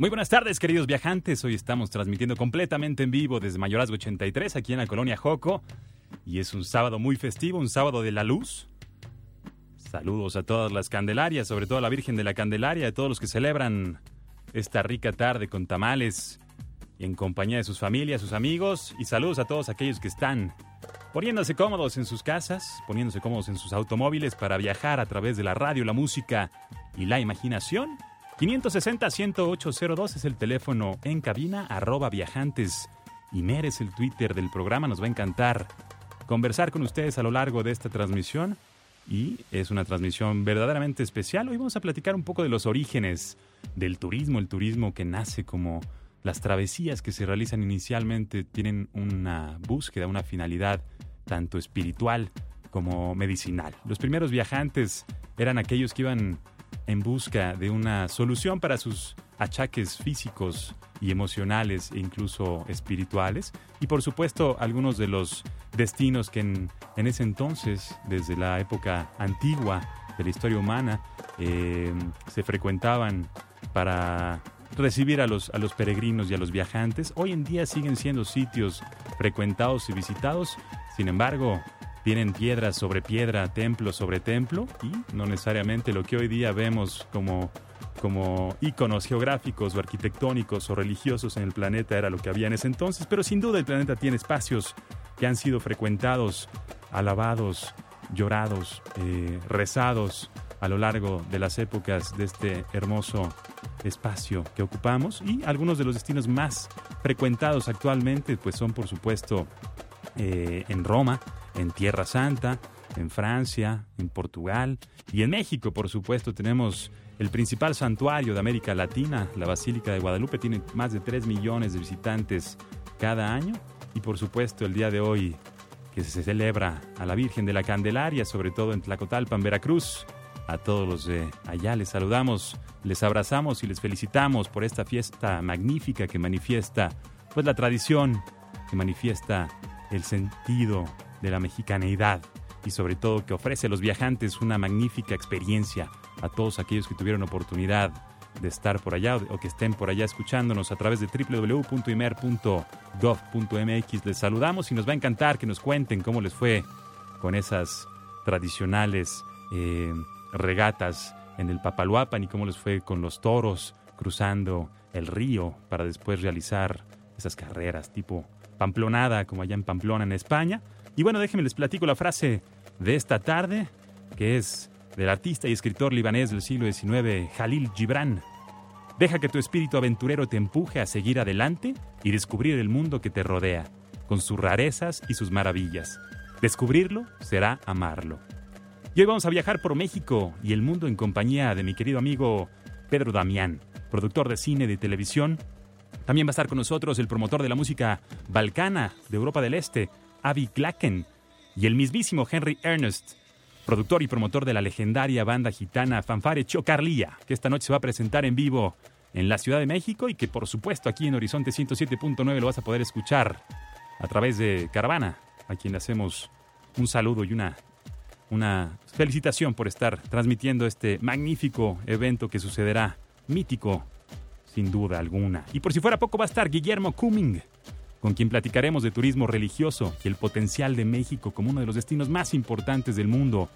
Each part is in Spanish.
Muy buenas tardes, queridos viajantes. Hoy estamos transmitiendo completamente en vivo desde Mayorazgo 83, aquí en la colonia Joco. Y es un sábado muy festivo, un sábado de la luz. Saludos a todas las Candelarias, sobre todo a la Virgen de la Candelaria, a todos los que celebran esta rica tarde con tamales en compañía de sus familias, sus amigos. Y saludos a todos aquellos que están poniéndose cómodos en sus casas, poniéndose cómodos en sus automóviles para viajar a través de la radio, la música y la imaginación 560-10802 es el teléfono en cabina, arroba viajantes. Imer es el Twitter del programa, nos va a encantar conversar con ustedes a lo largo de esta transmisión. Y es una transmisión verdaderamente especial. Hoy vamos a platicar un poco de los orígenes del turismo, el turismo que nace como las travesías que se realizan inicialmente tienen una búsqueda, una finalidad tanto espiritual como medicinal. Los primeros viajantes eran aquellos que iban en busca de una solución para sus achaques físicos y emocionales e incluso espirituales. Y por supuesto algunos de los destinos que en, ese entonces, desde la época antigua de la historia humana, eh, se frecuentaban para recibir a los, a los peregrinos y a los viajantes. Hoy en día siguen siendo sitios frecuentados y visitados. Sin embargo, tienen piedra sobre piedra, templo sobre templo, y no necesariamente lo que hoy día vemos como, como geográficos o arquitectónicos o religiosos en el planeta era lo que había en ese entonces, pero sin duda el planeta tiene espacios que han sido frecuentados, alabados, llorados, eh, rezados a lo largo de las épocas de este hermoso espacio que ocupamos y algunos de los destinos más frecuentados actualmente pues son por supuesto eh, en Roma, en Tierra Santa, en Francia, en Portugal y en México, por supuesto, tenemos el principal santuario de América Latina, la Basílica de Guadalupe, tiene más de 3 millones de visitantes cada año. Y por supuesto el día de hoy que se celebra a la Virgen de la Candelaria, sobre todo en Tlacotalpan, Veracruz. A todos los de allá les saludamos, les abrazamos y les felicitamos por esta fiesta magnífica que manifiesta pues la tradición, que manifiesta el sentido de la mexicaneidad y sobre todo que ofrece a los viajantes una magnífica experiencia a todos aquellos que tuvieron oportunidad de estar por allá o que estén por allá escuchándonos a través de www.imer.gov.mx. Les saludamos y nos va a encantar que nos cuenten cómo les fue con esas tradicionales eh, regatas en el Papaluapan y cómo les fue con los toros cruzando el río para después realizar esas carreras tipo Pamplonada, como allá en Pamplona, en España. Y bueno, déjenme les platico la frase de esta tarde, que es del artista y escritor libanés del siglo XIX, Jalil Gibran. Deja que tu espíritu aventurero te empuje a seguir adelante y descubrir el mundo que te rodea, con sus rarezas y sus maravillas. Descubrirlo será amarlo. Y hoy vamos a viajar por México y el mundo en compañía de mi querido amigo Pedro Damián, productor de cine y de televisión, también va a estar con nosotros el promotor de la música balcana de Europa del Este, Avi Klaken, y el mismísimo Henry Ernest, productor y promotor de la legendaria banda gitana Fanfare Chocarlía, que esta noche se va a presentar en vivo en la Ciudad de México y que por supuesto aquí en Horizonte 107.9 lo vas a poder escuchar a través de Caravana, a quien le hacemos un saludo y una, una felicitación por estar transmitiendo este magnífico evento que sucederá mítico sin duda alguna. Y por si fuera poco va a estar Guillermo Cumming, con quien platicaremos de turismo religioso y el potencial de México como uno de los destinos más importantes del mundo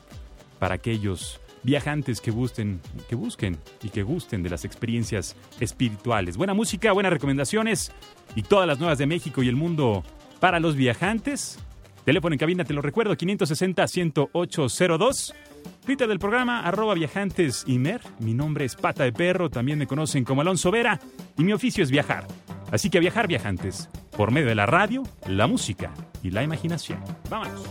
para aquellos viajantes que busquen, que busquen y que gusten de las experiencias espirituales. Buena música, buenas recomendaciones y todas las nuevas de México y el mundo para los viajantes. Teléfono en cabina, te lo recuerdo, 560-10802. Twitter del programa, arroba viajantes Imer. Mi nombre es Pata de Perro, también me conocen como Alonso Vera, y mi oficio es viajar. Así que viajar viajantes, por medio de la radio, la música y la imaginación. Vámonos.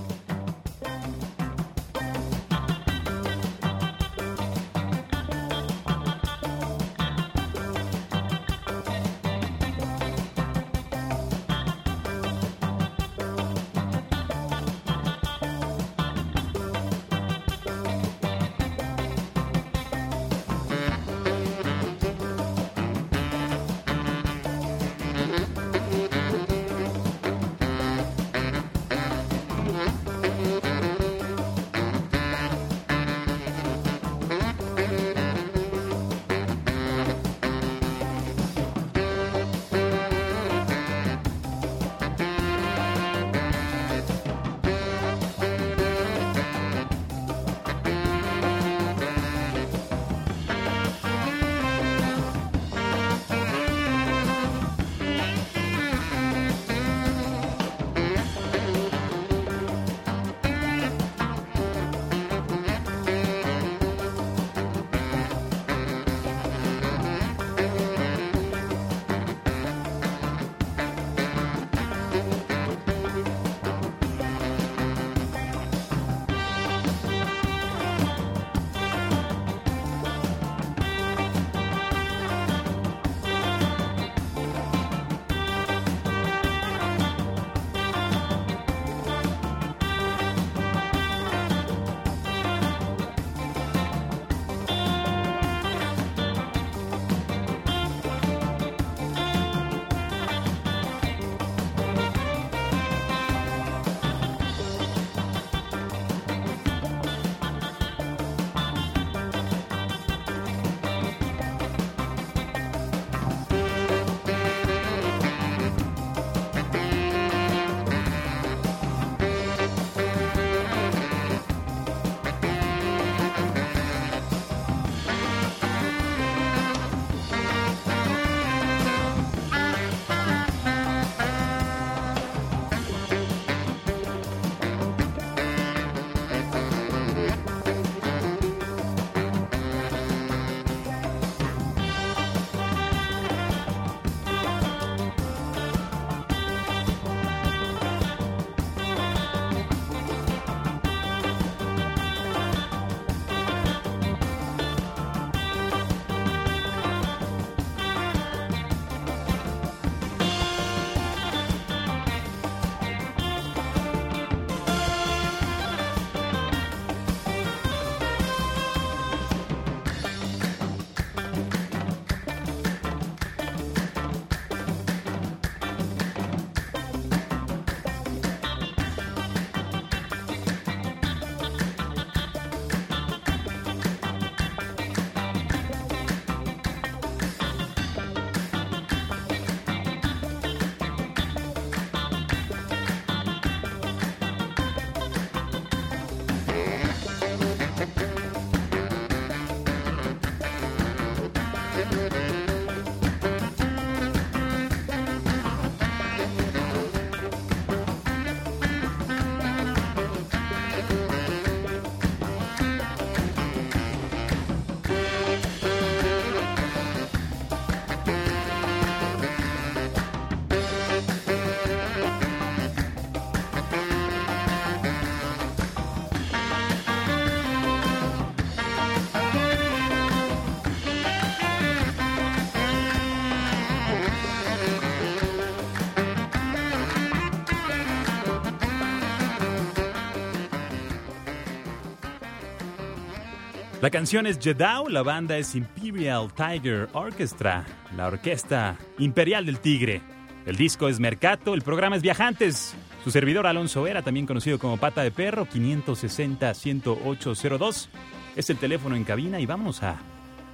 La canción es Jedao, la banda es Imperial Tiger Orchestra, la orquesta imperial del tigre. El disco es Mercato, el programa es Viajantes. Su servidor Alonso Vera, también conocido como Pata de Perro, 560-10802. Es el teléfono en cabina y vamos a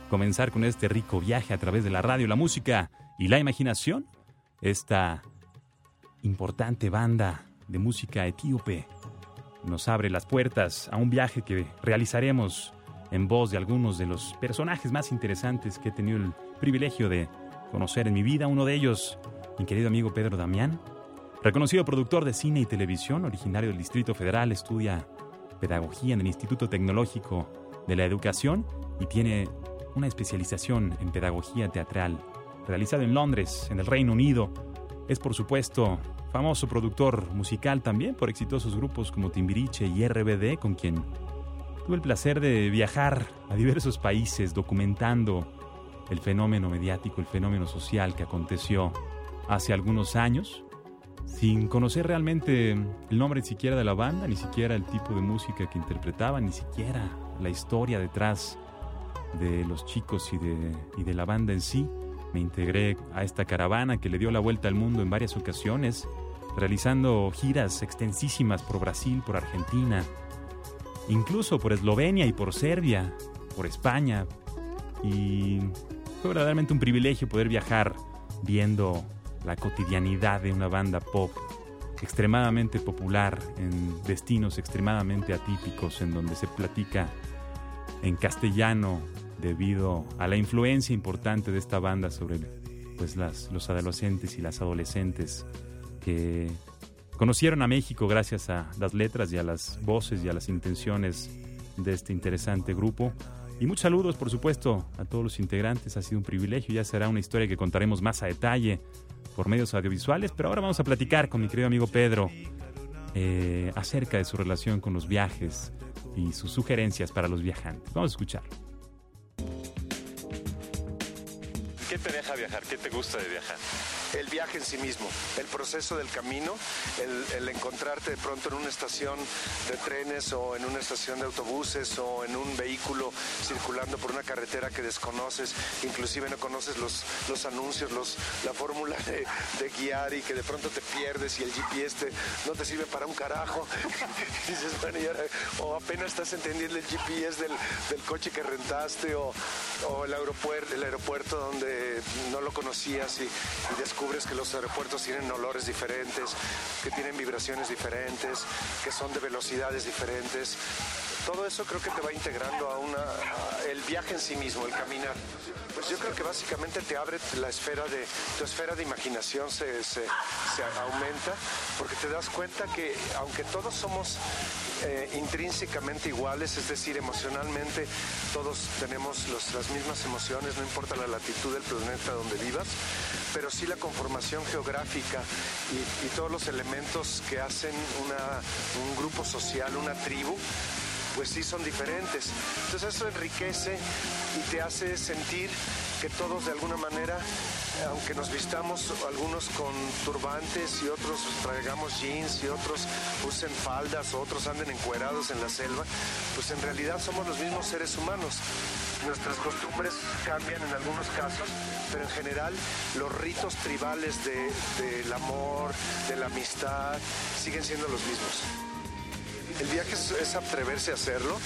comenzar con este rico viaje a través de la radio, la música y la imaginación. Esta importante banda de música etíope nos abre las puertas a un viaje que realizaremos en voz de algunos de los personajes más interesantes que he tenido el privilegio de conocer en mi vida. Uno de ellos, mi querido amigo Pedro Damián, reconocido productor de cine y televisión, originario del Distrito Federal, estudia pedagogía en el Instituto Tecnológico de la Educación y tiene una especialización en pedagogía teatral, realizado en Londres, en el Reino Unido. Es, por supuesto, famoso productor musical también por exitosos grupos como Timbiriche y RBD, con quien Tuve el placer de viajar a diversos países documentando el fenómeno mediático, el fenómeno social que aconteció hace algunos años, sin conocer realmente el nombre ni siquiera de la banda, ni siquiera el tipo de música que interpretaban, ni siquiera la historia detrás de los chicos y de, y de la banda en sí. Me integré a esta caravana que le dio la vuelta al mundo en varias ocasiones, realizando giras extensísimas por Brasil, por Argentina, incluso por Eslovenia y por Serbia, por España. Y fue verdaderamente un privilegio poder viajar viendo la cotidianidad de una banda pop extremadamente popular en destinos extremadamente atípicos en donde se platica en castellano debido a la influencia importante de esta banda sobre pues las, los adolescentes y las adolescentes que conocieron a México gracias a las letras y a las voces y a las intenciones de este interesante grupo. Y muchos saludos, por supuesto, a todos los integrantes. Ha sido un privilegio. Ya será una historia que contaremos más a detalle por medios audiovisuales. Pero ahora vamos a platicar con mi querido amigo Pedro eh, acerca de su relación con los viajes y sus sugerencias para los viajantes. Vamos a escuchar. ¿Qué te deja viajar? ¿Qué te gusta de viajar? el viaje en sí mismo, el proceso del camino, el, encontrarte de pronto en una estación de trenes o en una estación de autobuses o en un vehículo circulando por una carretera que desconoces, inclusive no conoces los, los anuncios, los, la fórmula de, guiar y que de pronto te pierdes y el GPS no te sirve para un carajo. dices, bueno, o apenas estás entendiendo el GPS del, coche que rentaste o, el, aeropuerto, el aeropuerto donde no lo conocías y, descubres que los aeropuertos tienen olores diferentes, que tienen vibraciones diferentes, que son de velocidades diferentes. Todo eso creo que te va integrando a una el viaje en sí mismo, el caminar. Pues yo creo que básicamente te abre la esfera de tu esfera de imaginación se, se, aumenta porque te das cuenta que aunque todos somos eh, intrínsecamente iguales, es decir, emocionalmente todos tenemos las mismas emociones, no importa la latitud del planeta donde vivas, pero sí la conformación geográfica y, todos los elementos que hacen un grupo social, una tribu, pues sí son diferentes. Entonces eso enriquece y te hace sentir que todos de alguna manera, aunque nos vistamos algunos con turbantes y otros traigamos jeans y otros usen faldas otros anden encuerados en la selva, pues en realidad somos los mismos seres humanos. Nuestras costumbres cambian en algunos casos, pero en general los ritos tribales del amor, de la amistad, siguen siendo los mismos. El viaje es, atreverse a hacerlo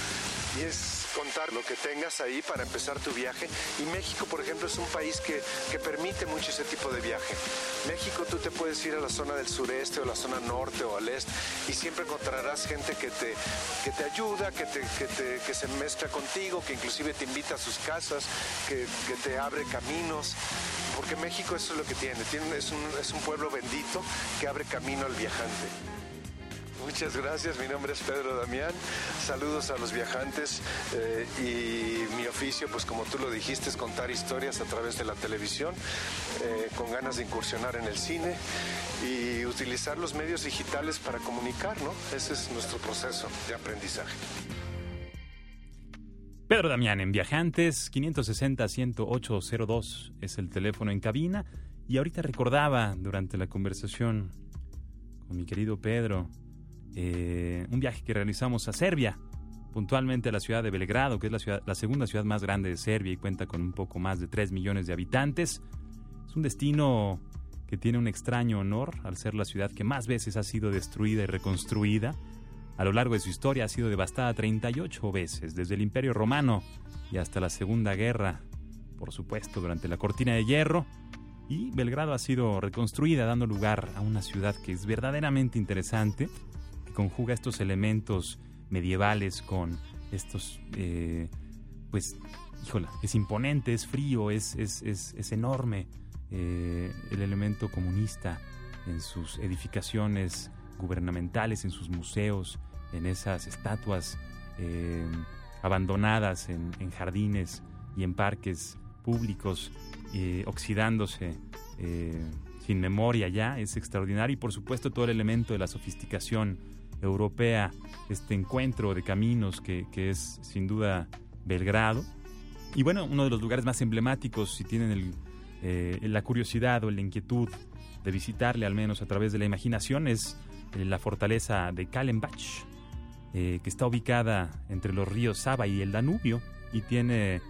y es contar lo que tengas ahí para empezar tu viaje. Y México, por ejemplo, es un país que, permite mucho ese tipo de viaje. México tú te puedes ir a la zona del sureste o la zona norte o al este y siempre encontrarás gente que te, que te ayuda, que, te, que, se mezcla contigo, que inclusive te invita a sus casas, que, te abre caminos. Porque México eso es lo que tiene, tiene es, un, es un pueblo bendito que abre camino al viajante. Muchas gracias, mi nombre es Pedro Damián. Saludos a los viajantes eh, y mi oficio, pues como tú lo dijiste, es contar historias a través de la televisión, eh, con ganas de incursionar en el cine y utilizar los medios digitales para comunicar, ¿no? Ese es nuestro proceso de aprendizaje. Pedro Damián en Viajantes, 560-10802 es el teléfono en cabina. Y ahorita recordaba durante la conversación con mi querido Pedro, eh, un viaje que realizamos a Serbia, puntualmente a la ciudad de Belgrado, que es la, la segunda ciudad más grande de Serbia y cuenta con un poco más de 3 millones de habitantes. Es un destino que tiene un extraño honor al ser la ciudad que más veces ha sido destruida y reconstruida. A lo largo de su historia ha sido devastada 38 veces, desde el Imperio Romano y hasta la Segunda Guerra, por supuesto, durante la Cortina de Hierro. Y Belgrado ha sido reconstruida, dando lugar a una ciudad que es verdaderamente interesante, conjuga estos elementos medievales con estos, eh, pues, híjola, es imponente, es frío, es, es, es, enorme eh, el elemento comunista en sus edificaciones gubernamentales, en sus museos, en esas estatuas eh, abandonadas en, en, jardines y en parques públicos, oxidándose sin memoria ya, es extraordinario. Y por supuesto todo el elemento de la sofisticación europea, este encuentro de caminos que, es sin duda Belgrado. Y bueno, uno de los lugares más emblemáticos, si tienen eh, la curiosidad o la inquietud de visitarle, al menos a través de la imaginación, es eh, la fortaleza de Kalembach, eh, que está ubicada entre los ríos Saba y el Danubio y tiene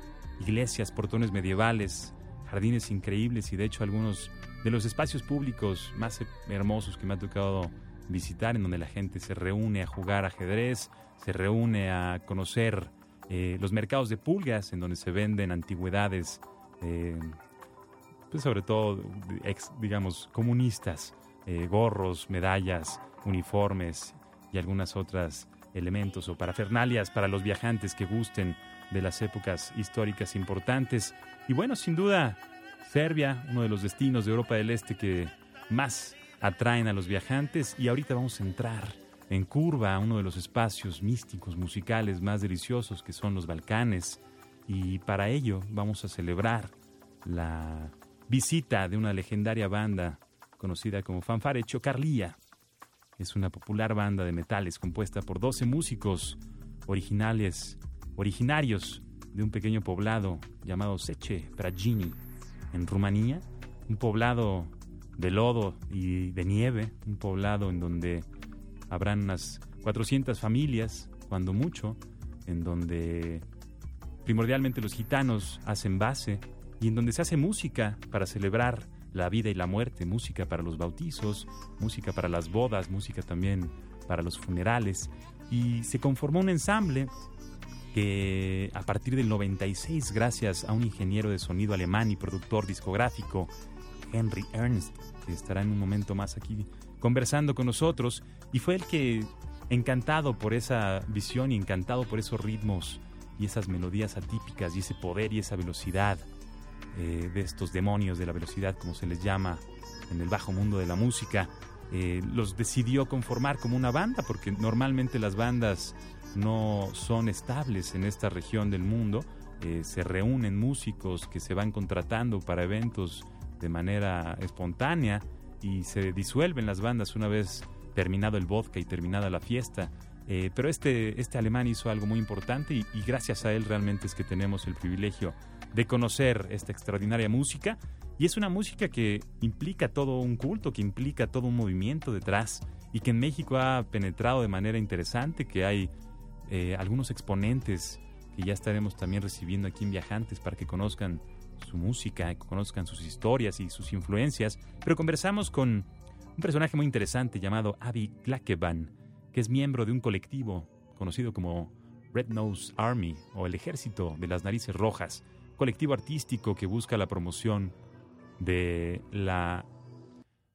iglesias, portones medievales, jardines increíbles y de hecho algunos de los espacios públicos más hermosos que me ha tocado visitar, en donde la gente se reúne a jugar ajedrez, se reúne a conocer eh, los mercados de pulgas, en donde se venden antigüedades, eh, pues sobre todo, digamos, comunistas, eh, gorros, medallas, uniformes y algunas otras elementos o parafernalias para los viajantes que gusten de las épocas históricas importantes. Y bueno, sin duda, Serbia, uno de los destinos de Europa del Este que más atraen a los viajantes y ahorita vamos a entrar en curva a uno de los espacios místicos musicales más deliciosos que son los Balcanes y para ello vamos a celebrar la visita de una legendaria banda conocida como Fanfare Chocarlía. Es una popular banda de metales compuesta por 12 músicos originales, originarios de un pequeño poblado llamado Seche Pragini en Rumanía, un poblado de lodo y de nieve, un poblado en donde habrán unas 400 familias, cuando mucho, en donde primordialmente los gitanos hacen base y en donde se hace música para celebrar la vida y la muerte, música para los bautizos, música para las bodas, música también para los funerales. Y se conformó un ensamble que a partir del 96, gracias a un ingeniero de sonido alemán y productor discográfico, Henry Ernst, que estará en un momento más aquí conversando con nosotros, y fue el que, encantado por esa visión y encantado por esos ritmos y esas melodías atípicas y ese poder y esa velocidad eh, de estos demonios de la velocidad, como se les llama en el bajo mundo de la música, eh, los decidió conformar como una banda, porque normalmente las bandas no son estables en esta región del mundo. Eh, se reúnen músicos que se van contratando para eventos de manera espontánea y se disuelven las bandas una vez terminado el vodka y terminada la fiesta. Eh, pero este, este alemán hizo algo muy importante y, gracias a él realmente es que tenemos el privilegio de conocer esta extraordinaria música. Y es una música que implica todo un culto, que implica todo un movimiento detrás y que en México ha penetrado de manera interesante, que hay eh, algunos exponentes que ya estaremos también recibiendo aquí en Viajantes para que conozcan su música, conozcan sus historias y sus influencias, pero conversamos con un personaje muy interesante llamado Avi Glakeban, que es miembro de un colectivo conocido como Red Nose Army o el Ejército de las Narices Rojas, colectivo artístico que busca la promoción de la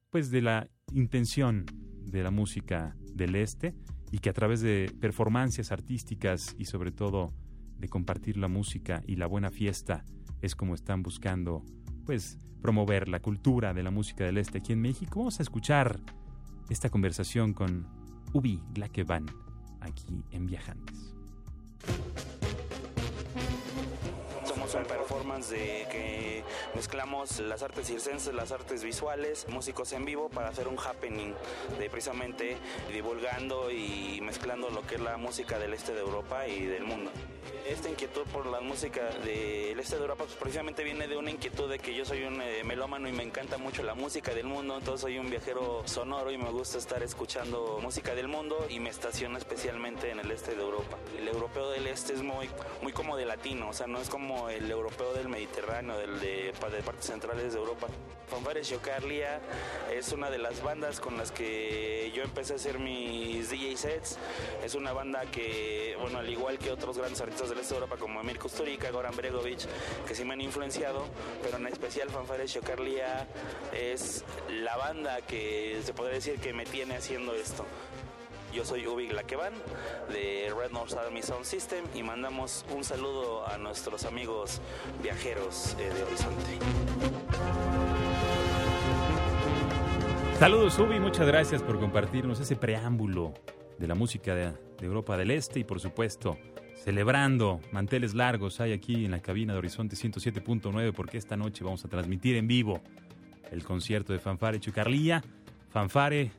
pues de la intención de la música del este y que a través de performancias artísticas y sobre todo de compartir la música y la buena fiesta es como están buscando pues promover la cultura de la música del este aquí en México. Vamos a escuchar esta conversación con Ubi Glakevan aquí en Viajantes. Somos un performance de que mezclamos las artes circenses, las artes visuales, músicos en vivo para hacer un happening de precisamente divulgando y mezclando lo que es la música del este de Europa y del mundo. Esta inquietud por la música del este de Europa pues, precisamente viene de una inquietud de que yo soy un eh, melómano y me encanta mucho la música del mundo, entonces soy un viajero sonoro y me gusta estar escuchando música del mundo y me estaciono especialmente en el este de Europa. El europeo del este es muy, muy como de latino, o sea, no es como el europeo del Mediterráneo, del de, de partes centrales de Europa. Fanfares Yocarlia es una de las bandas con las que yo empecé a hacer mis DJ sets. Es una banda que, bueno, al igual que otros grandes artistas del este de Europa como Emir Kusturica, Goran Bregovic, que sí me han influenciado, pero en especial Fanfares Yocarlia es la banda que se podría decir que me tiene haciendo esto. Yo soy Ubi Glaquevan de Red North Army Sound System y mandamos un saludo a nuestros amigos viajeros eh, de Horizonte. Saludos Ubi, muchas gracias por compartirnos ese preámbulo de la música de, Europa del Este y por supuesto celebrando manteles largos hay aquí en la cabina de Horizonte 107.9 porque esta noche vamos a transmitir en vivo el concierto de Fanfare Chocarlía. Fanfare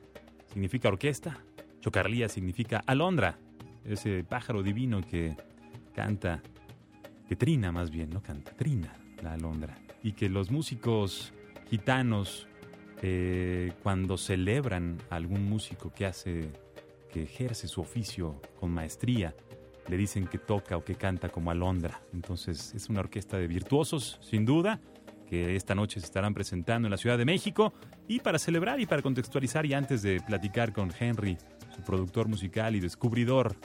significa orquesta, Chocarlía significa alondra, ese pájaro divino que canta, que trina más bien, no canta, trina la alondra. Y que los músicos gitanos, eh, cuando celebran a algún músico que hace, que ejerce su oficio con maestría, le dicen que toca o que canta como alondra. Entonces es una orquesta de virtuosos, sin duda, que esta noche se estarán presentando en la Ciudad de México. Y para celebrar y para contextualizar y antes de platicar con Henry, su productor musical y descubridor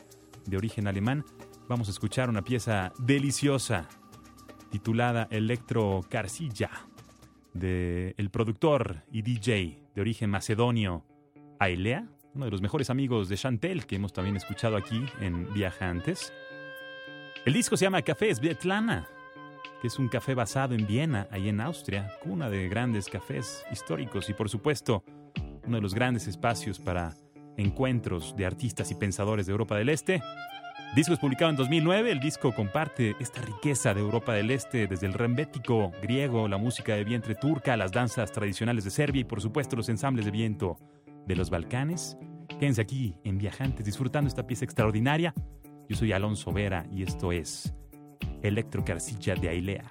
de origen alemán, vamos a escuchar una pieza deliciosa titulada Electro Carcilla de el productor y DJ de origen macedonio Ailea, uno de los mejores amigos de Chantel que hemos también escuchado aquí en Viajantes. El disco se llama Café Svetlana, que es un café basado en Viena, ahí en Austria, cuna de grandes cafés históricos y por supuesto uno de los grandes espacios para encuentros de artistas y pensadores de Europa del Este. Disco es publicado en 2009, el disco comparte esta riqueza de Europa del Este, desde el rembético griego, la música de vientre turca, las danzas tradicionales de Serbia y por supuesto los ensambles de viento de los Balcanes. Quédense aquí en Viajantes disfrutando esta pieza extraordinaria. Yo soy Alonso Vera y esto es Electrocarcilla de Ailea.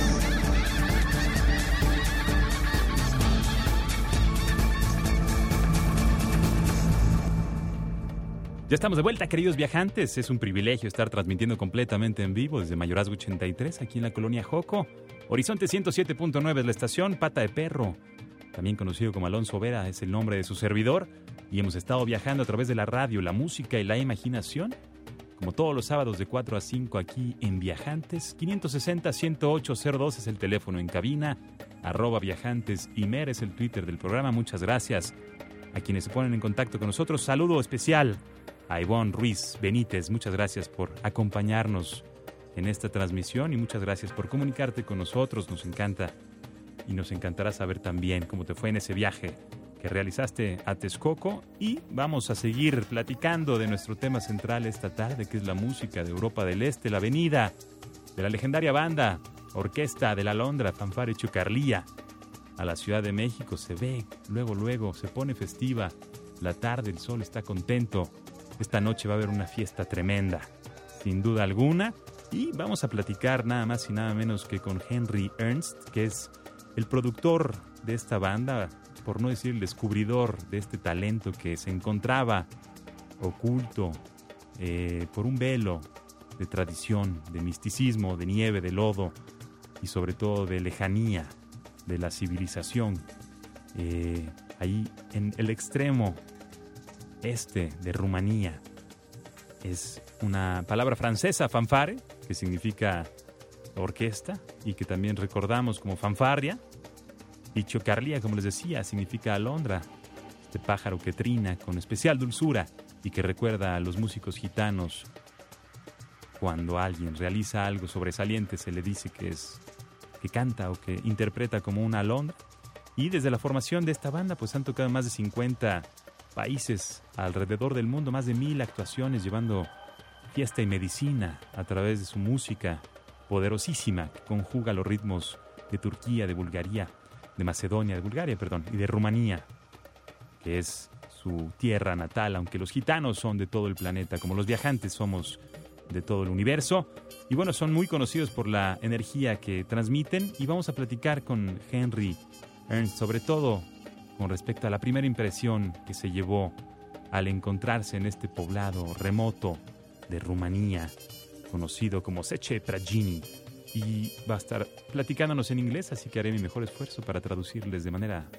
Ya estamos de vuelta, queridos viajantes. Es un privilegio estar transmitiendo completamente en vivo desde Mayorazgo 83, aquí en la colonia Joco. Horizonte 107.9 es la estación, Pata de Perro, también conocido como Alonso Vera, es el nombre de su servidor. Y hemos estado viajando a través de la radio, la música y la imaginación, como todos los sábados de 4 a 5 aquí en Viajantes. 560-10802 es el teléfono en cabina, arroba Viajantes y Mer es el Twitter del programa. Muchas gracias a quienes se ponen en contacto con nosotros. Saludo especial a Ivonne Ruiz Benítez. Muchas gracias por acompañarnos en esta transmisión y muchas gracias por comunicarte con nosotros. Nos encanta y nos encantará saber también cómo te fue en ese viaje que realizaste a Texcoco y vamos a seguir platicando de nuestro tema central esta tarde, que es la música de Europa del Este, la venida de la legendaria banda Orquesta de la Londra, Fanfare Chucarlía, a la Ciudad de México. Se ve, luego, luego, se pone festiva. La tarde, el sol está contento. Esta noche va a haber una fiesta tremenda, sin duda alguna. Y vamos a platicar nada más y nada menos que con Henry Ernst, que es el productor de esta banda, por no decir el descubridor de este talento que se encontraba oculto eh, por un velo de tradición, de misticismo, de nieve, de lodo y sobre todo de lejanía de la civilización. Eh, ahí en el extremo este de Rumanía es una palabra francesa, fanfare, que significa orquesta y que también recordamos como fanfarria. Y chocarlía, como les decía, significa alondra, este pájaro que trina con especial dulzura y que recuerda a los músicos gitanos. Cuando alguien realiza algo sobresaliente se le dice que es que canta o que interpreta como una alondra. Y desde la formación de esta banda pues han tocado más de 50 países alrededor del mundo, más de mil actuaciones llevando fiesta y medicina a través de su música poderosísima que conjuga los ritmos de Turquía, de Bulgaria, de Macedonia, de Bulgaria, perdón, y de Rumanía, que es su tierra natal, aunque los gitanos son de todo el planeta, como los viajantes somos de todo el universo. Y bueno, son muy conocidos por la energía que transmiten y vamos a platicar con Henry Ernst, sobre todo con respecto a la primera impresión que se llevó al encontrarse en este poblado remoto de Rumanía, conocido como Seche Pragini. Y va a estar platicándonos en inglés, así que haré mi mejor esfuerzo para traducirles de manera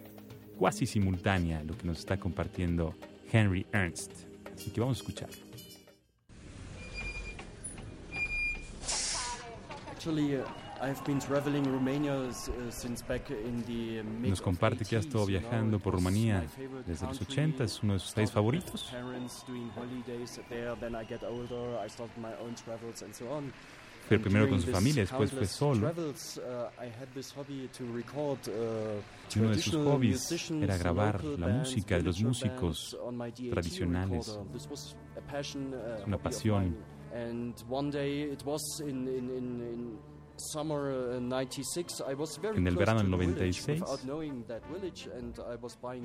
cuasi simultánea lo que nos está compartiendo Henry Ernst. Así que vamos a escuchar. Actually, uh, I've been traveling Romania uh, since back in the mid Nos comparte que ha estado viajando por Rumanía desde los 80, es uno de sus países favoritos. Fue primero con su familia, después fue solo. Y uno de sus hobbies era grabar la música de los músicos tradicionales. Es una pasión. En el verano del 96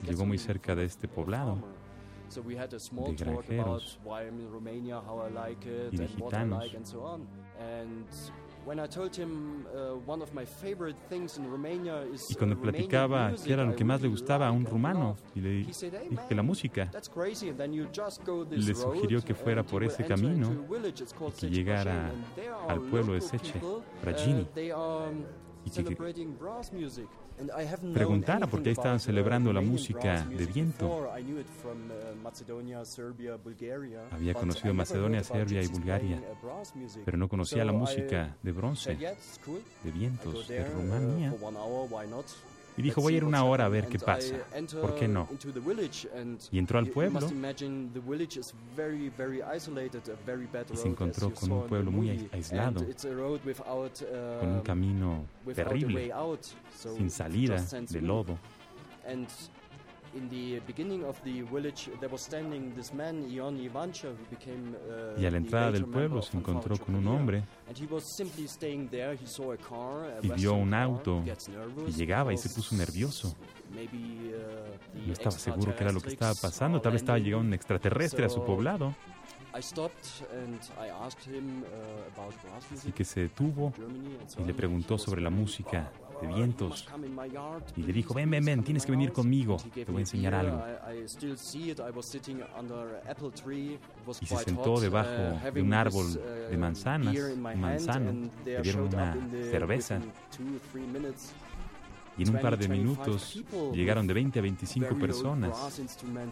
llegó muy cerca de este poblado de granjeros y de gitanos. Y cuando platicaba qué era lo que más le gustaba a un rumano, y le dije que la música, le sugirió que fuera por ese camino y que llegara al pueblo de Seche, Pragini, y que preguntara por qué estaban celebrando la música de viento. Había conocido Macedonia, Serbia y Bulgaria, pero no conocía la música de bronce, de vientos, de Rumanía. Y dijo, voy a ir una hora a ver qué pasa. ¿Por qué no? Y entró al pueblo y se encontró con un pueblo muy aislado, con un camino terrible, sin salida, de lodo. Y a la the entrada del pueblo se encontró con un hombre And he was simply staying there. He saw a car, a y vio un auto y llegaba y se puso nervioso. maybe, uh, No estaba seguro qué era lo que estaba pasando. Tal vez estaba llegando un extraterrestre a su poblado. Uh, Así que se detuvo y le preguntó sobre la música de "You vientos. my yard, Y le dijo, ven, ven, ven, tienes que venir house." conmigo, te voy a enseñar algo. Y se sentó debajo de un árbol de manzanas, un manzano. Le dieron una cerveza. Y en un par de minutos llegaron de 20 a 25 personas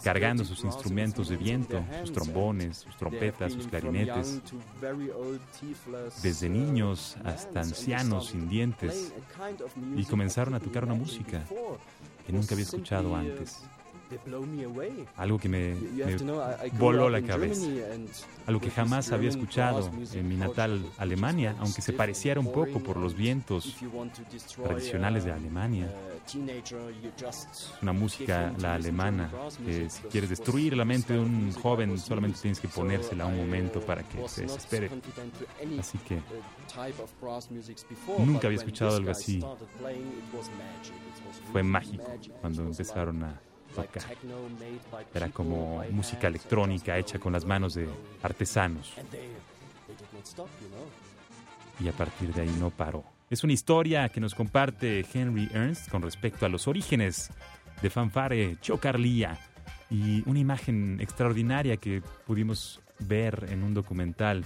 cargando sus instrumentos de viento, sus trombones, sus trompetas, sus clarinetes, desde niños hasta ancianos sin dientes, y comenzaron a tocar una música que nunca había escuchado antes. Algo que me, me voló la cabeza. Algo que jamás había escuchado en mi natal Alemania, aunque se pareciera un poco por los vientos tradicionales de Alemania. Una música, la alemana, que si quieres destruir la mente de un joven, solamente tienes que ponérsela un momento para que se desespere. Así que nunca había escuchado algo así. fue mágico cuando empezaron a tocar. Era como música electrónica hecha con las manos de artesanos. Y a partir de ahí no paró. Es una historia que nos comparte Henry Ernst con respecto a los orígenes de Fanfare Chocarlía y una imagen extraordinaria que pudimos ver en un documental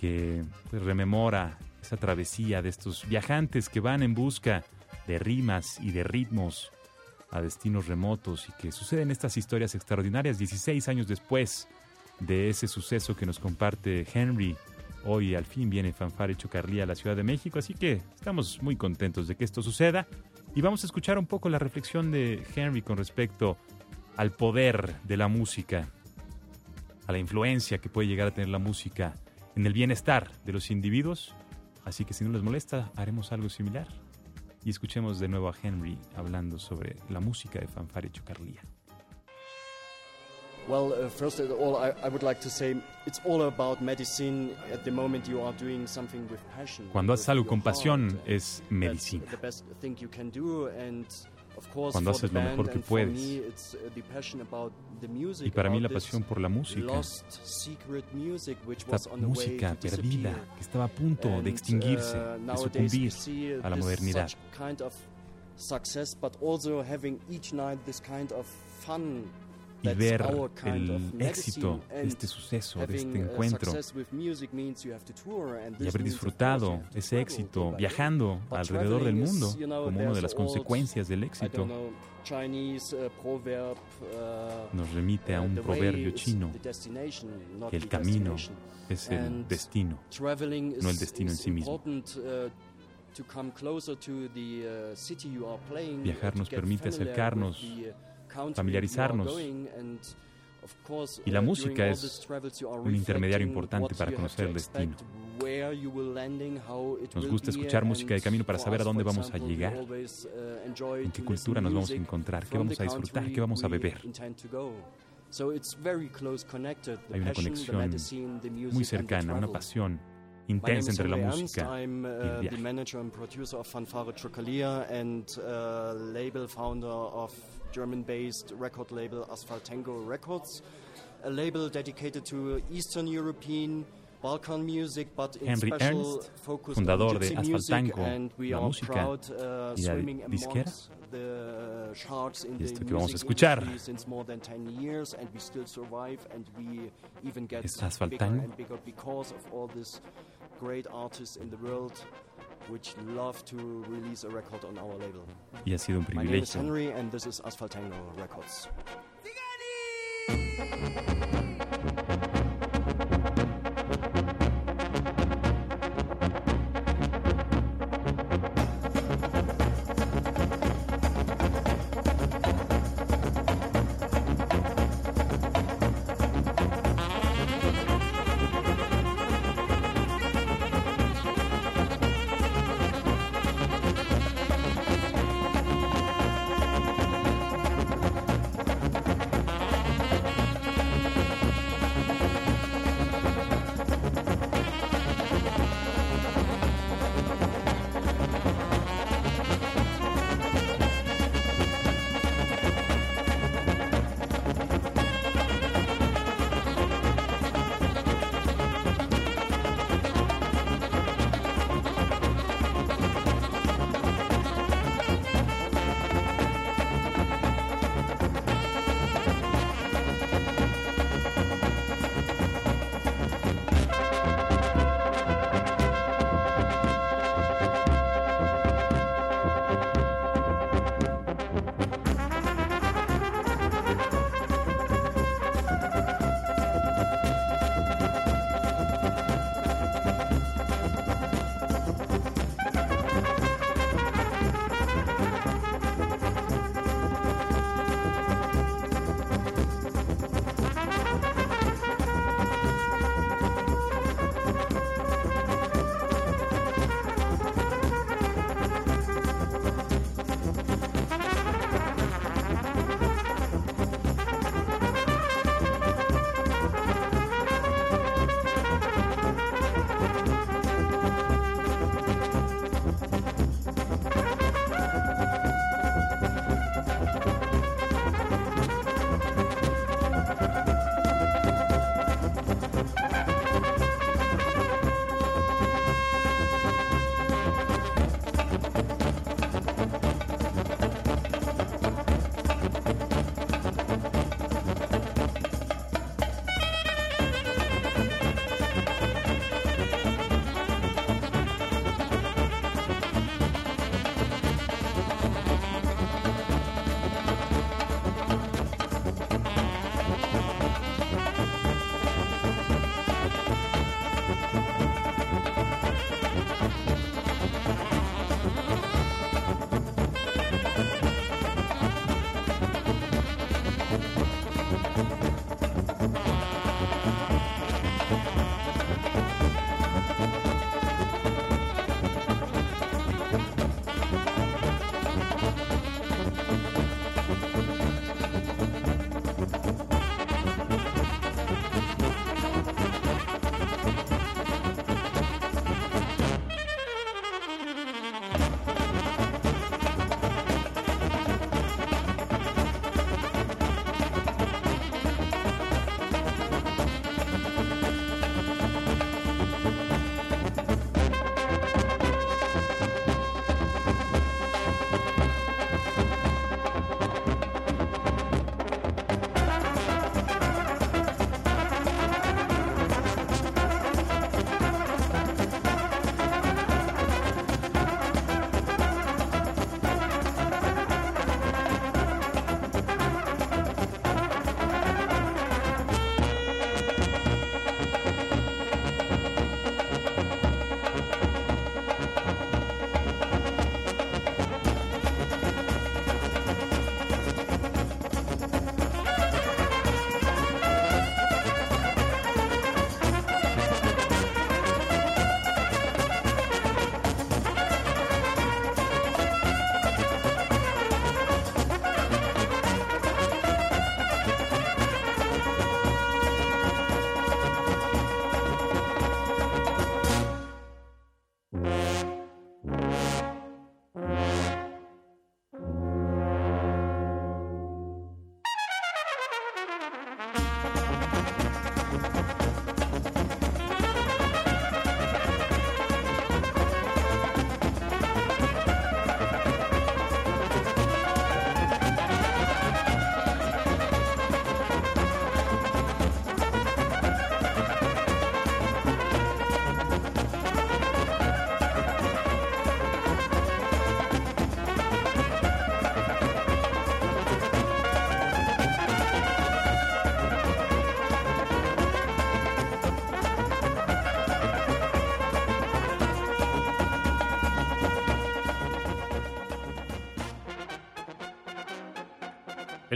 que pues, rememora esa travesía de estos viajantes que van en busca de rimas y de ritmos a destinos remotos y que suceden estas historias extraordinarias 16 años después de ese suceso que nos comparte Henry. Hoy al fin viene Fanfare Chocarlía a la Ciudad de México, así que estamos muy contentos de que esto suceda y vamos a escuchar un poco la reflexión de Henry con respecto al poder de la música, a la influencia que puede llegar a tener la música en el bienestar de los individuos. Así que si no les molesta, haremos algo similar y escuchemos de nuevo a Henry hablando sobre la música de Fanfare Chocarlía. Well, uh, first of all, I, I would like to say it's all about medicine at the moment you are doing something with passion. Cuando haces algo con pasión es medicina. the best thing you can do, and of course, Cuando haces lo mejor que puedes. me, it's, uh, the passion about Y para mí la pasión por la música, esta música perdida que estaba a punto de extinguirse, uh, de we sucumbir a la modernidad. such kind of success, but also having each night this kind of fun. Y ver el éxito de este suceso, de este uh, encuentro, y haber disfrutado ese éxito viajando alrededor del mundo como una de las consecuencias del éxito uh, uh, nos remite a un proverbio chino que el camino es el destino. No el destino en sí mismo. Viajar nos permite acercarnos, familiarizarnos. Y la uh, música es un intermediario importante para conocer el destino. Nos gusta escuchar música de camino para saber a dónde vamos a llegar, uh, en qué cultura nos vamos a encontrar, qué vamos a disfrutar, qué vamos a beber. intend to go. So it's very close connected, the Hay una conexión muy cercana, una pasión intensa entre la música y el uh, viaje. Manager and producer of Fanfare Chocalia and uh, label founder of German-based record label Asphaltango Records, a label dedicated to Eastern European Balkan music, but in Henry special Ernst, focus fundador on de gypsy music, Asphaltango, and we la are música proud uh, y la swimming disquera. amongst the charts in Y the esto que vamos a music escuchar industry since more than 10 years, and we still survive, and we even get Es bigger Which love to release a record on our label. Y ha sido un My name is privilegio. Henry, and this is Asphaltango Records.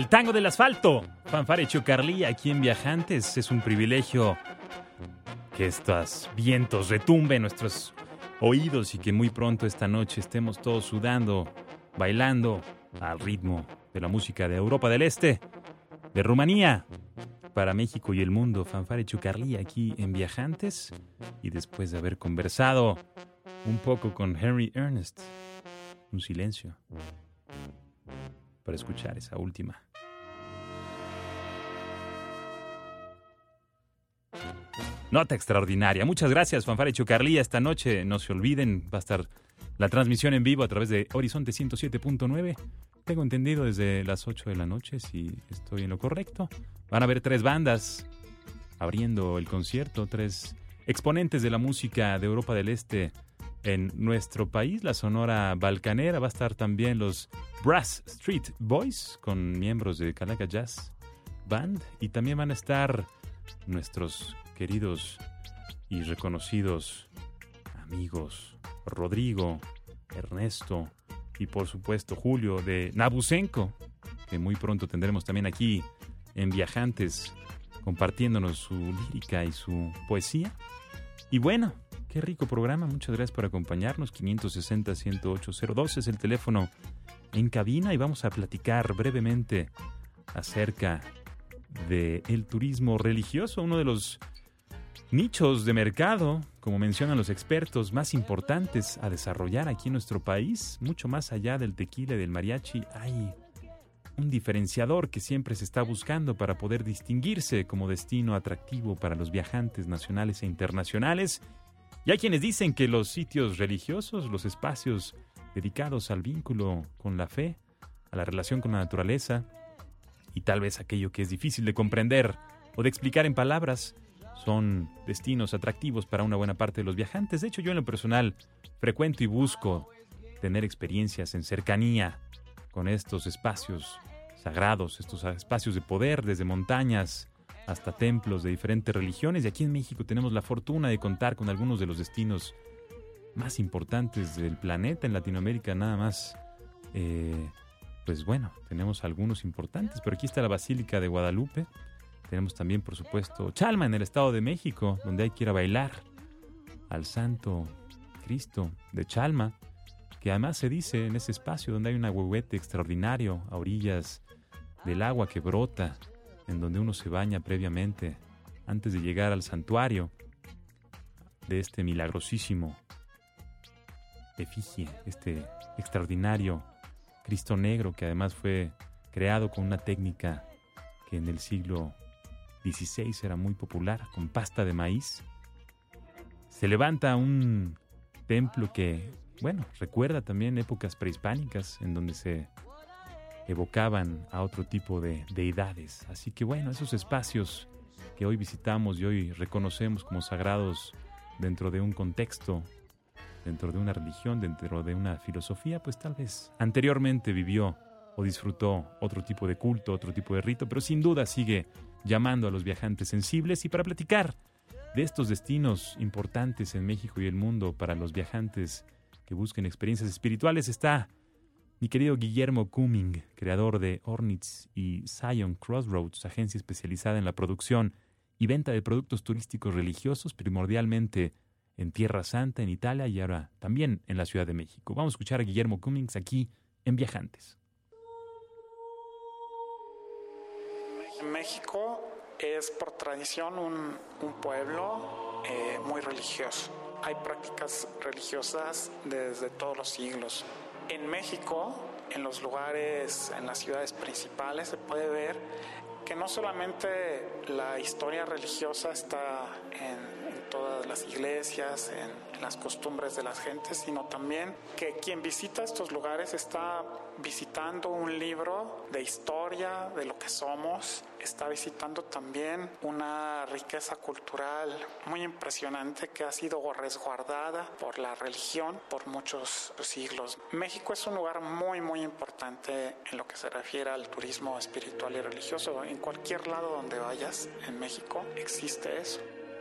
El tango del asfalto. Fanfare Chocarlí aquí en Viajantes. Es un privilegio que estos vientos retumben en nuestros oídos y que muy pronto esta noche estemos todos sudando, bailando al ritmo de la música de Europa del Este, de Rumanía, para México y el mundo. Fanfare Chocarlí aquí en Viajantes. Y después de haber conversado un poco con Henry Ernest, un silencio para escuchar esa última. Nota extraordinaria. Muchas gracias, Fanfare Chocarlía. Esta noche, no se olviden, va a estar la transmisión en vivo a través de Horizonte 107.9. Tengo entendido desde las 8 de la noche, si estoy en lo correcto. Van a haber tres bandas abriendo el concierto, tres exponentes de la música de Europa del Este en nuestro país, la Sonora Balcanera. Va a estar también los Brass Street Boys con miembros de Calaca Jazz Band y también van a estar nuestros queridos y reconocidos amigos Rodrigo, Ernesto y por supuesto Julio de Nabucenco, que muy pronto tendremos también aquí en Viajantes compartiéndonos su lírica y su poesía. Y bueno, Qué rico programa, muchas gracias por acompañarnos. 560-10802 es el teléfono en cabina y vamos a platicar brevemente acerca del el turismo religioso, uno de los nichos de mercado, como mencionan los expertos, más importantes a desarrollar aquí en nuestro país, mucho más allá del tequila y del mariachi, hay un diferenciador que siempre se está buscando para poder distinguirse como destino atractivo para los viajantes nacionales e internacionales. Y hay quienes dicen que los sitios religiosos, los espacios dedicados al vínculo con la fe, a la relación con la naturaleza, y tal vez aquello que es difícil de comprender o de explicar en palabras, son destinos atractivos para una buena parte de los viajantes. De hecho, yo en lo personal frecuento y busco tener experiencias en cercanía con estos espacios sagrados, estos espacios de poder, desde montañas hasta templos de diferentes religiones. Y aquí en México tenemos la fortuna de contar con algunos de los destinos más importantes del planeta. En Latinoamérica nada más, eh, pues bueno, tenemos algunos importantes. Pero aquí está la Basílica de Guadalupe. Tenemos también, por supuesto, Chalma en el Estado de México, donde hay que ir a bailar al Santo Cristo de Chalma, que además se dice en ese espacio donde hay un agüehuete extraordinario a orillas del agua que brota en donde uno se baña previamente antes de llegar al santuario de este milagrosísimo efigie, este extraordinario Cristo Negro que además fue creado con una técnica que en el siglo XVI era muy popular, con pasta de maíz. Se levanta un templo que, bueno, recuerda también épocas prehispánicas en donde se evocaban a otro tipo de deidades. Así que bueno, esos espacios que hoy visitamos y hoy reconocemos como sagrados dentro de un contexto, dentro de una religión, dentro de una filosofía, pues tal vez anteriormente vivió o disfrutó otro tipo de culto, otro tipo de rito, pero sin duda sigue llamando a los viajantes sensibles. Y para platicar de estos destinos importantes en México y el mundo para los viajantes que busquen experiencias espirituales está mi querido Guillermo Cumming, creador de Ornitz y Zion Crossroads, agencia especializada en la producción y venta de productos turísticos religiosos, primordialmente en Tierra Santa, en Italia y ahora también en la Ciudad de México. Vamos a escuchar a Guillermo Cummings aquí en Viajantes. México es por tradición un, pueblo eh, muy religioso. Hay prácticas religiosas desde todos los siglos. En México, en los lugares, en las ciudades principales, se puede ver que no solamente la historia religiosa está en, las iglesias, en, las costumbres de las gentes, sino también que quien visita estos lugares está visitando un libro de historia, de lo que somos, está visitando también una riqueza cultural muy impresionante que ha sido resguardada por la religión por muchos siglos. México es un lugar muy, muy importante en lo que se refiere al turismo espiritual y religioso. En cualquier lado donde vayas en México existe eso.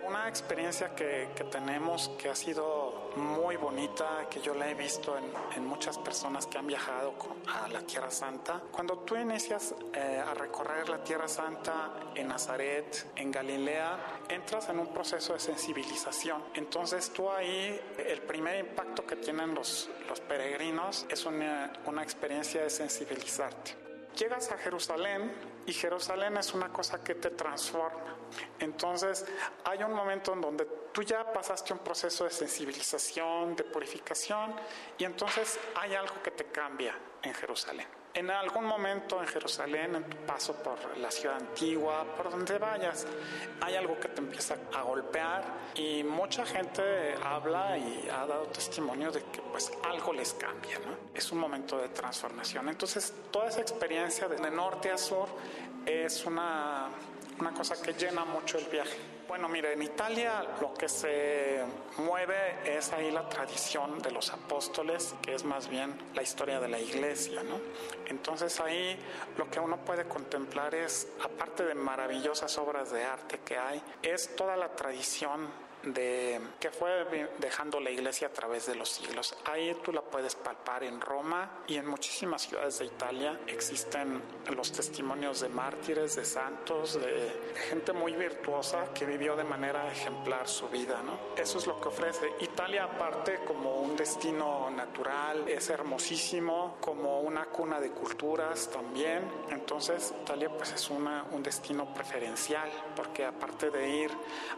Una experiencia que, que tenemos que ha sido muy bonita que yo la he visto en, en muchas personas que han viajado a la Tierra Santa. Cuando tú inicias eh, a recorrer la Tierra Santa en Nazaret, en Galilea, entras en un proceso de sensibilización. Entonces tú ahí, el primer impacto que tienen los, los peregrinos es una, una experiencia de sensibilizarte. Llegas a Jerusalén y Jerusalén es una cosa que te transforma. Entonces hay un momento en donde tú ya pasaste un proceso de sensibilización, de purificación, y entonces hay algo que te cambia en Jerusalén. En algún momento en Jerusalén, en tu paso por la ciudad antigua, por donde vayas, hay algo que te empieza a golpear y mucha gente habla y ha dado testimonio de que pues algo les cambia, ¿no? Es un momento de transformación. Entonces, toda esa experiencia de norte a sur es una, una cosa que llena mucho el viaje. Bueno, mire, en Italia lo que se mueve es ahí la tradición de los apóstoles, que es más bien la historia de la iglesia, ¿no? Entonces ahí lo que uno puede contemplar es, aparte de maravillosas obras de arte que hay, es toda la tradición de que fue dejando la iglesia a través de los siglos. Ahí tú la puedes palpar en Roma y en muchísimas ciudades de Italia. Existen los testimonios de mártires, de santos, de gente muy virtuosa que vivió de manera ejemplar su vida. ¿no? Eso es lo que ofrece. Italia aparte como un destino natural, es hermosísimo, como una cuna de culturas también. Entonces Italia pues es una, un destino preferencial porque aparte de ir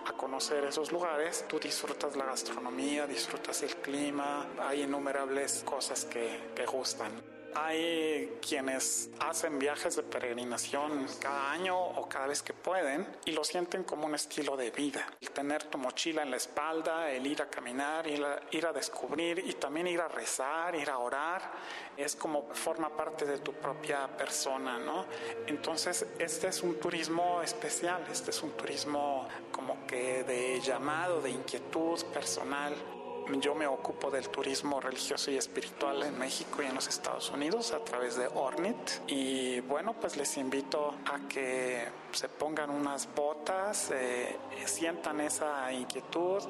a conocer esos lugares, tú disfrutas la gastronomía, disfrutas el clima, hay innumerables cosas que, que gustan. Hay quienes hacen viajes de peregrinación cada año o cada vez que pueden y lo sienten como un estilo de vida. El tener tu mochila en la espalda, el ir a caminar, ir a, ir a descubrir y también ir a rezar, ir a orar, es como forma parte de tu propia persona, ¿no? Entonces, este es un turismo especial, este es un turismo como que de llamado, de inquietud personal. Yo me ocupo del turismo religioso y espiritual en México y en los Estados Unidos a través de Ornit. Y bueno, pues les invito a que se pongan unas botas, eh, sientan esa inquietud,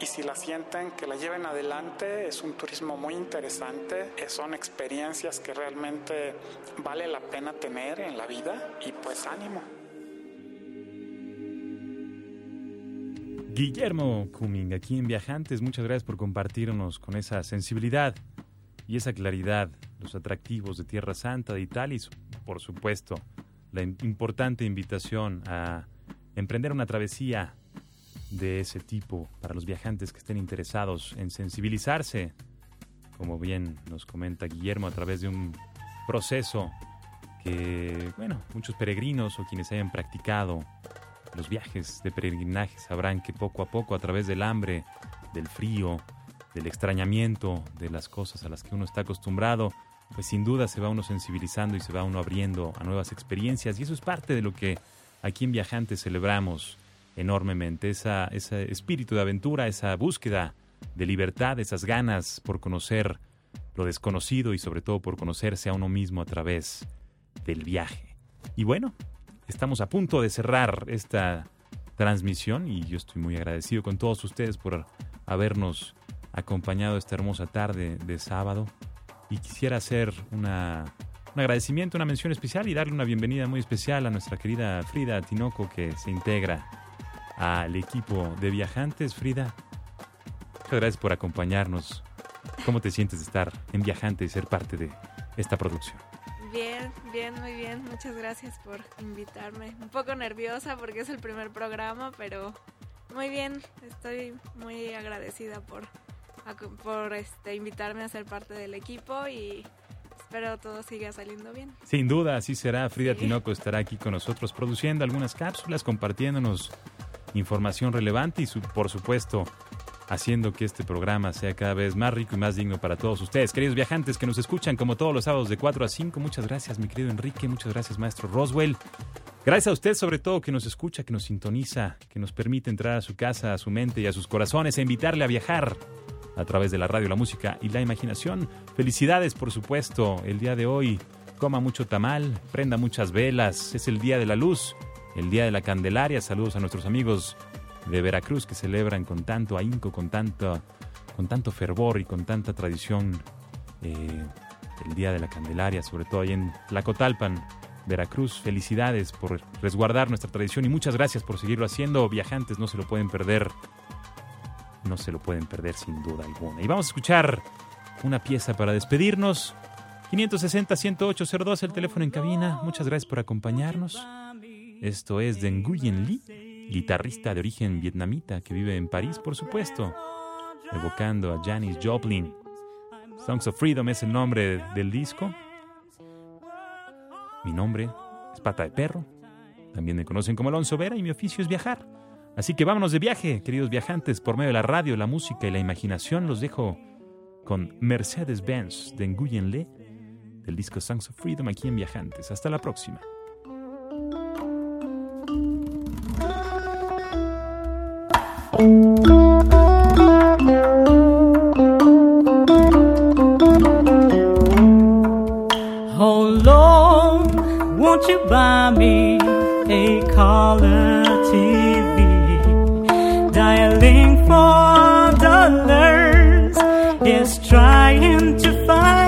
y si la sienten, que la lleven adelante. Es un turismo muy interesante, son experiencias que realmente vale la pena tener en la vida y pues ánimo. Guillermo Cumming, aquí en Viajantes, muchas gracias por compartirnos con esa sensibilidad y esa claridad los atractivos de Tierra Santa, de Italia y, por supuesto, la importante invitación a emprender una travesía de ese tipo para los viajantes que estén interesados en sensibilizarse, como bien nos comenta Guillermo, a través de un proceso que, bueno, muchos peregrinos o quienes hayan practicado los viajes de peregrinaje sabrán que poco a poco, a través del hambre, del frío, del extrañamiento, de las cosas a las que uno está acostumbrado, pues sin duda se va uno sensibilizando y se va uno abriendo a nuevas experiencias. Y eso es parte de lo que aquí en Viajantes celebramos enormemente, esa, ese espíritu de aventura, esa búsqueda de libertad, esas ganas por conocer lo desconocido y sobre todo por conocerse a uno mismo a través del viaje. Y bueno, estamos a punto de cerrar esta transmisión y yo estoy muy agradecido con todos ustedes por habernos acompañado esta hermosa tarde de sábado y quisiera hacer una, un agradecimiento, una mención especial y darle una bienvenida muy especial a nuestra querida Frida Tinoco que se integra al equipo de viajantes. Frida, muchas gracias por acompañarnos. ¿Cómo te sientes de estar en Viajante y ser parte de esta producción? Bien, bien, muy bien. Muchas gracias por invitarme. Un poco nerviosa porque es el primer programa, pero muy bien. Estoy muy agradecida por, por este, invitarme a ser parte del equipo y espero todo siga saliendo bien. Sin duda, así será. Frida Tinoco estará aquí con nosotros produciendo algunas cápsulas, compartiéndonos información relevante y por supuesto haciendo que este programa sea cada vez más rico y más digno para todos ustedes. Queridos viajantes que nos escuchan como todos los sábados de 4 a 5, muchas gracias mi querido Enrique, muchas gracias maestro Roswell. Gracias a usted sobre todo que nos escucha, que nos sintoniza, que nos permite entrar a su casa, a su mente y a sus corazones e invitarle a viajar a través de la radio, la música y la imaginación. Felicidades por supuesto el día de hoy. Coma mucho tamal, prenda muchas velas, es el día de la luz el Día de la Candelaria. Saludos a nuestros amigos de Veracruz que celebran con tanto ahínco, con tanto, con tanto fervor y con tanta tradición eh, el Día de la Candelaria, sobre todo ahí en Tlacotalpan, Veracruz. Felicidades por resguardar nuestra tradición y muchas gracias por seguirlo haciendo. Viajantes no se lo pueden perder. No se lo pueden perder sin duda alguna. Y vamos a escuchar una pieza para despedirnos. 560-10802, el teléfono en cabina. Muchas gracias por acompañarnos. Esto es de Nguyen Lee, guitarrista de origen vietnamita que vive en París, por supuesto, evocando a Janis Joplin. Songs of Freedom es el nombre del disco. Mi nombre es Pata de Perro. También me conocen como Alonso Vera y mi oficio es viajar. Así que vámonos de viaje, queridos viajantes, por medio de la radio, la música y la imaginación. Los dejo con Mercedes-Benz de Nguyen Le del disco Songs of Freedom aquí en Viajantes. Hasta la próxima. Oh Lord, won't you buy me a color TV? Dialing for dollars is trying to find